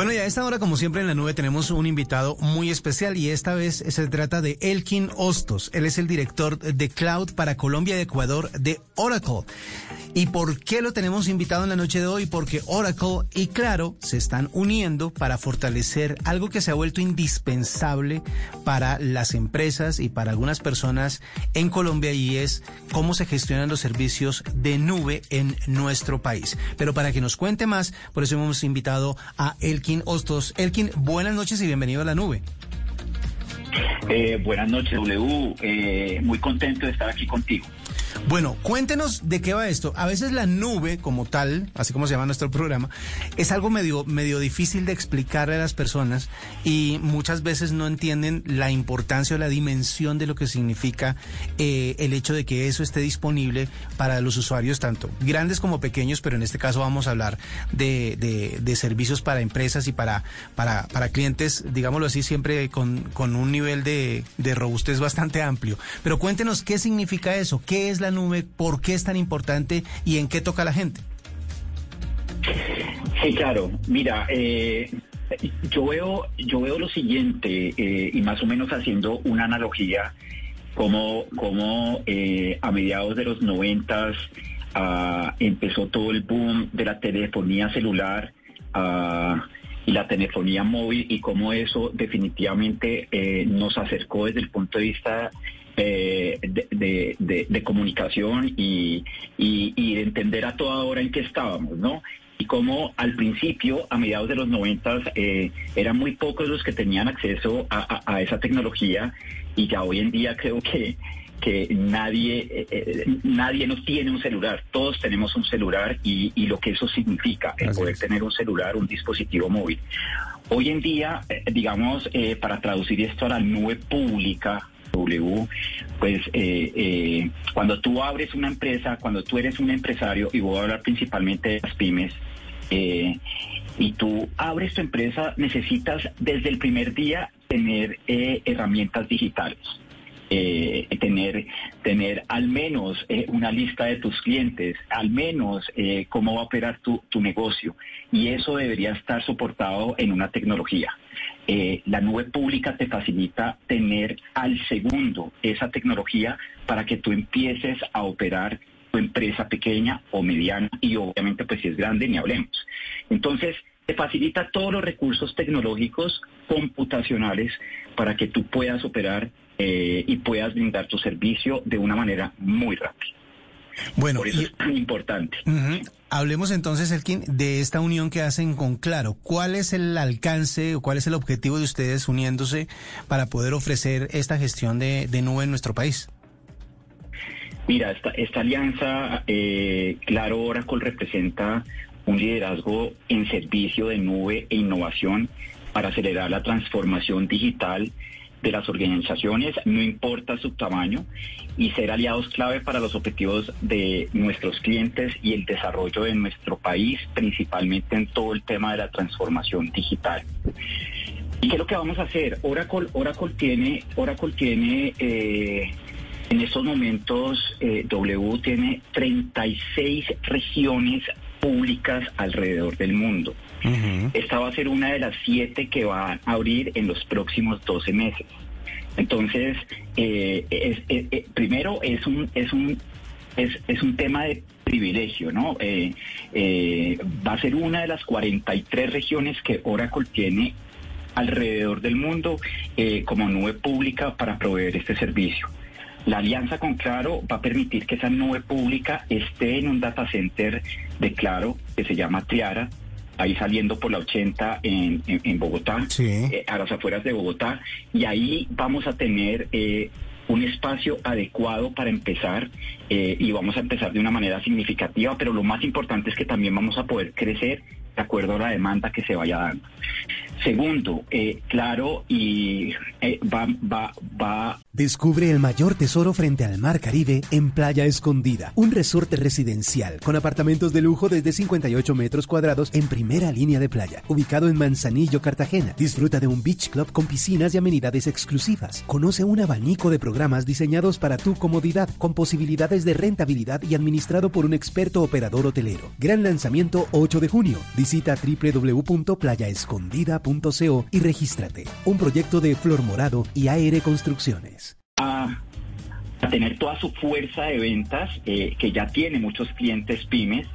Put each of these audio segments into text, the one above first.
Bueno, y a esta hora, como siempre en la nube, tenemos un invitado muy especial y esta vez se trata de Elkin Ostos. Él es el director de Cloud para Colombia y Ecuador de Oracle. ¿Y por qué lo tenemos invitado en la noche de hoy? Porque Oracle y Claro se están uniendo para fortalecer algo que se ha vuelto indispensable para las empresas y para algunas personas en Colombia y es cómo se gestionan los servicios de nube en nuestro país. Pero para que nos cuente más, por eso hemos invitado a Elkin Ostos. Elkin, buenas noches y bienvenido a la nube. Eh, buenas noches, W. Eh, muy contento de estar aquí contigo. Bueno, cuéntenos de qué va esto. A veces la nube como tal, así como se llama nuestro programa, es algo medio, difícil de explicarle a las personas y muchas veces no entienden la importancia o la dimensión de lo que significa eh, el hecho de que eso esté disponible para los usuarios, tanto grandes como pequeños, pero en este caso vamos a hablar de, servicios para empresas y para, para, para clientes, digámoslo así, siempre con, con un nivel de, de robustez bastante amplio. Pero cuéntenos qué significa eso, qué es la nube, por qué es tan importante y en qué toca la gente. Sí, claro. Mira, eh, yo veo, yo veo lo siguiente eh, y más o menos haciendo una analogía como, como eh, a mediados de los noventas ah, empezó todo el boom de la telefonía celular ah, y la telefonía móvil y cómo eso definitivamente nos acercó desde el punto de vista eh, de, comunicación y, y, entender a toda hora en qué estábamos, ¿no? Y como al principio, a mediados de los noventas, eh, eran muy pocos los que tenían acceso a, esa tecnología y ya hoy en día creo que que nadie eh, eh, nadie nos tiene un celular, todos tenemos un celular y, y lo que eso significa, el poder tener un celular, un dispositivo móvil. Hoy en día, digamos, para traducir esto a la nube pública, W, pues eh, eh, cuando tú abres una empresa, cuando tú eres un empresario, y voy a hablar principalmente de las pymes, eh, y tú abres tu empresa, necesitas desde el primer día tener herramientas digitales. Tener, tener al menos una lista de tus clientes, al menos cómo va a operar tu, tu, negocio. Y eso debería estar soportado en una tecnología. La nube pública te facilita tener al segundo esa tecnología para que tú empieces a operar tu empresa pequeña o mediana y obviamente pues si es grande ni hablemos. Entonces, te facilita todos los recursos tecnológicos computacionales para que tú puedas operar eh, y puedas brindar tu servicio de una manera muy rápida. Bueno, Por eso es tan importante. Hablemos entonces, Elkin, de esta unión que hacen con Claro. ¿Cuál es el alcance o cuál es el objetivo de ustedes uniéndose para poder ofrecer esta gestión de, nube en nuestro país? Mira, esta, esta alianza, eh, Claro Oracle representa un liderazgo en servicio de nube e innovación para acelerar la transformación digital de las organizaciones, no importa su tamaño, y ser aliados clave para los objetivos de nuestros clientes y el desarrollo de nuestro país, principalmente en todo el tema de la transformación digital. ¿Y qué es lo que vamos a hacer? Oracle, Oracle tiene, Oracle tiene eh, en estos momentos, eh, W tiene 36 regiones públicas alrededor del mundo. Esta va a ser una de las siete que va a abrir en los próximos 12 meses. Entonces, eh, eh, eh, primero es un, es un es, un tema de privilegio, ¿no? va a ser una de las 43 regiones que Oracle tiene alrededor del mundo como nube pública para proveer este servicio. La alianza con Claro va a permitir que esa nube pública esté en un data center de Claro que se llama Triara, ahí saliendo por la 80 en, Bogotá, eh, a las afueras de Bogotá, y ahí vamos a tener eh, un espacio adecuado para empezar eh, y vamos a empezar de una manera significativa, pero lo más importante es que también vamos a poder crecer acuerdo a la demanda que se vaya dando. Segundo, eh, claro, y eh, va, va, va. Descubre el mayor tesoro frente al mar Caribe en Playa Escondida, un resorte residencial con apartamentos de lujo desde 58 metros cuadrados en primera línea de playa, ubicado en Manzanillo, Cartagena. Disfruta de un beach club con piscinas y amenidades exclusivas. Conoce un abanico de programas diseñados para tu comodidad, con posibilidades de rentabilidad y administrado por un experto operador hotelero. Gran lanzamiento 8 de junio. Visita www.playaescondida.com y regístrate. Un proyecto de Flor Morado y AR Construcciones. A, tener toda su fuerza de ventas, eh, que ya tiene muchos clientes pymes,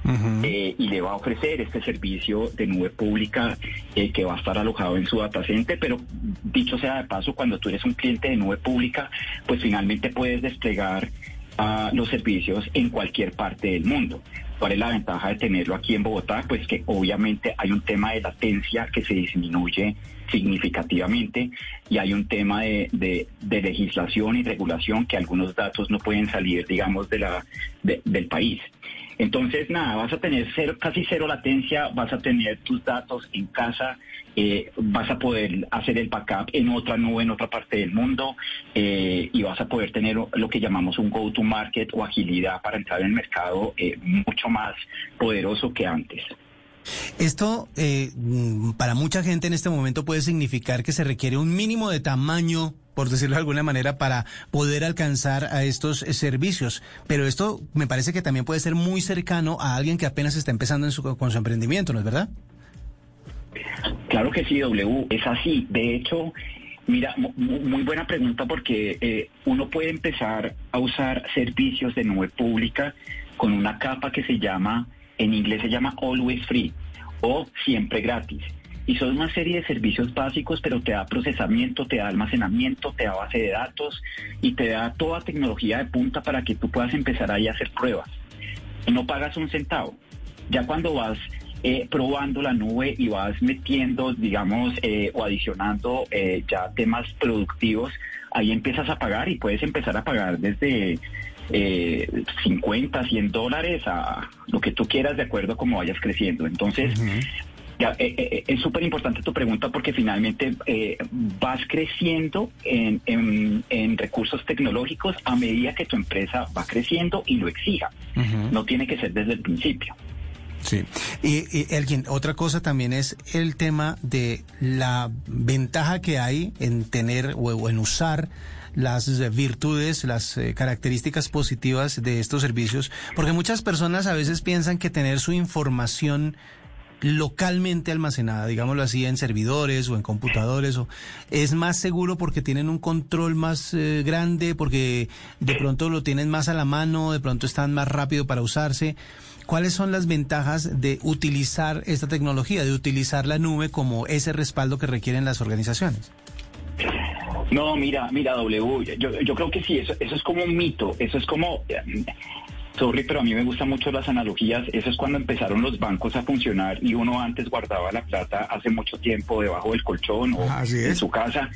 eh, y le va a ofrecer este servicio de nube pública eh, que va a estar alojado en su data center. Pero dicho sea de paso, cuando tú eres un cliente de nube pública, pues finalmente puedes desplegar a los servicios en cualquier parte del mundo. ¿Cuál es la ventaja de tenerlo aquí en Bogotá? Pues que obviamente hay un tema de latencia que se disminuye significativamente y hay un tema de, de, legislación y regulación que algunos datos no pueden salir, digamos, de la, del país. Entonces, nada, vas a tener cero, casi cero latencia, vas a tener tus datos en casa, eh, vas a poder hacer el backup en otra nube, en otra parte del mundo, eh, y vas a poder tener lo que llamamos un go-to-market o agilidad para entrar en el mercado eh, mucho más poderoso que antes. Esto para mucha gente en este momento puede significar que se requiere un mínimo de tamaño por decirlo de alguna manera, para poder alcanzar a estos servicios. Pero esto me parece que también puede ser muy cercano a alguien que apenas está empezando con su emprendimiento, ¿no es verdad? Claro que sí, W, es así. De hecho, mira, muy buena pregunta porque eh, uno puede empezar a usar servicios de nube pública con una capa que se llama, en inglés se llama Always Free o siempre gratis y son una serie de servicios básicos, pero te da procesamiento, te da almacenamiento, te da base de datos y te da toda tecnología de punta para que tú puedas empezar ahí a hacer pruebas. No pagas un centavo. Ya cuando vas eh, probando la nube y vas metiendo, digamos, eh, o adicionando eh, ya temas productivos, ahí empiezas a pagar y puedes empezar a pagar desde 50, 100 dólares a lo que tú quieras de acuerdo a cómo vayas creciendo. Entonces, ya, eh, eh, es súper importante tu pregunta porque finalmente eh, vas creciendo en, en, recursos tecnológicos a medida que tu empresa va creciendo y lo exija. No tiene que ser desde el principio. Sí. Y, y alguien, otra cosa también es el tema de la ventaja que hay en tener o, en usar las virtudes, las características positivas de estos servicios, porque muchas personas a veces piensan que tener su información localmente almacenada, digámoslo así, en servidores o en computadores, o es más seguro porque tienen un control más eh, grande, porque de pronto lo tienen más a la mano, de pronto están más rápido para usarse. ¿Cuáles son las ventajas de utilizar esta tecnología, de utilizar la nube como ese respaldo que requieren las organizaciones? No, mira, mira, W, yo, yo creo que sí, eso, eso es como un mito, eso es como, Sorry, pero a mí me gustan mucho las analogías. Eso es cuando empezaron los bancos a funcionar y uno antes guardaba la plata hace mucho tiempo debajo del colchón o en su casa.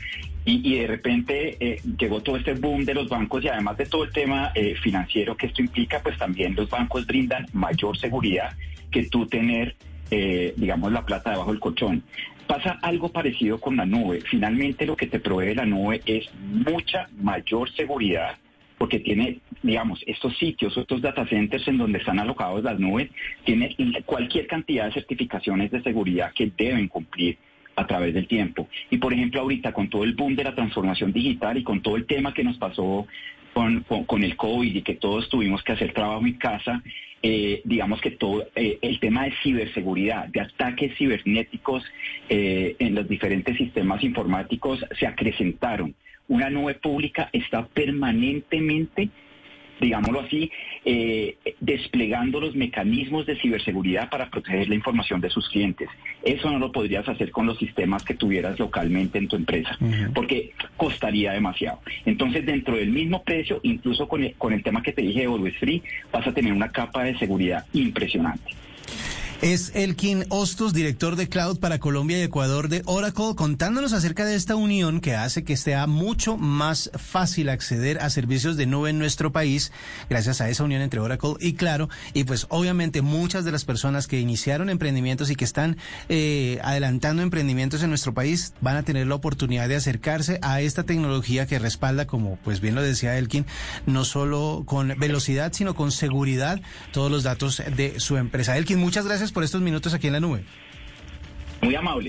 Y, de repente eh, llegó todo este boom de los bancos y además de todo el tema eh, financiero que esto implica, pues también los bancos brindan mayor seguridad que tú tener, eh, digamos, la plata debajo del colchón. Pasa algo parecido con la nube. Finalmente lo que te provee la nube es mucha mayor seguridad porque tiene, digamos, estos sitios, estos data centers en donde están alocados las nubes, tiene cualquier cantidad de certificaciones de seguridad que deben cumplir a través del tiempo. Y por ejemplo, ahorita con todo el boom de la transformación digital y con todo el tema que nos pasó con, con, el COVID y que todos tuvimos que hacer trabajo en casa, eh, digamos que todo eh, el tema de ciberseguridad, de ataques cibernéticos eh, en los diferentes sistemas informáticos se acrecentaron. Una nube pública está permanentemente, digámoslo así, eh, desplegando los mecanismos de ciberseguridad para proteger la información de sus clientes. Eso no lo podrías hacer con los sistemas que tuvieras localmente en tu empresa, porque costaría demasiado. Entonces, dentro del mismo precio, incluso con el, con el tema que te dije de Always Free, vas a tener una capa de seguridad impresionante. Es Elkin Ostos, director de Cloud para Colombia y Ecuador de Oracle, contándonos acerca de esta unión que hace que sea mucho más fácil acceder a servicios de nube en nuestro país, gracias a esa unión entre Oracle y Claro. Y pues obviamente muchas de las personas que iniciaron emprendimientos y que están eh, adelantando emprendimientos en nuestro país van a tener la oportunidad de acercarse a esta tecnología que respalda, como pues bien lo decía Elkin, no solo con velocidad, sino con seguridad todos los datos de su empresa. Elkin, muchas gracias por estos minutos aquí en la nube. Muy amable.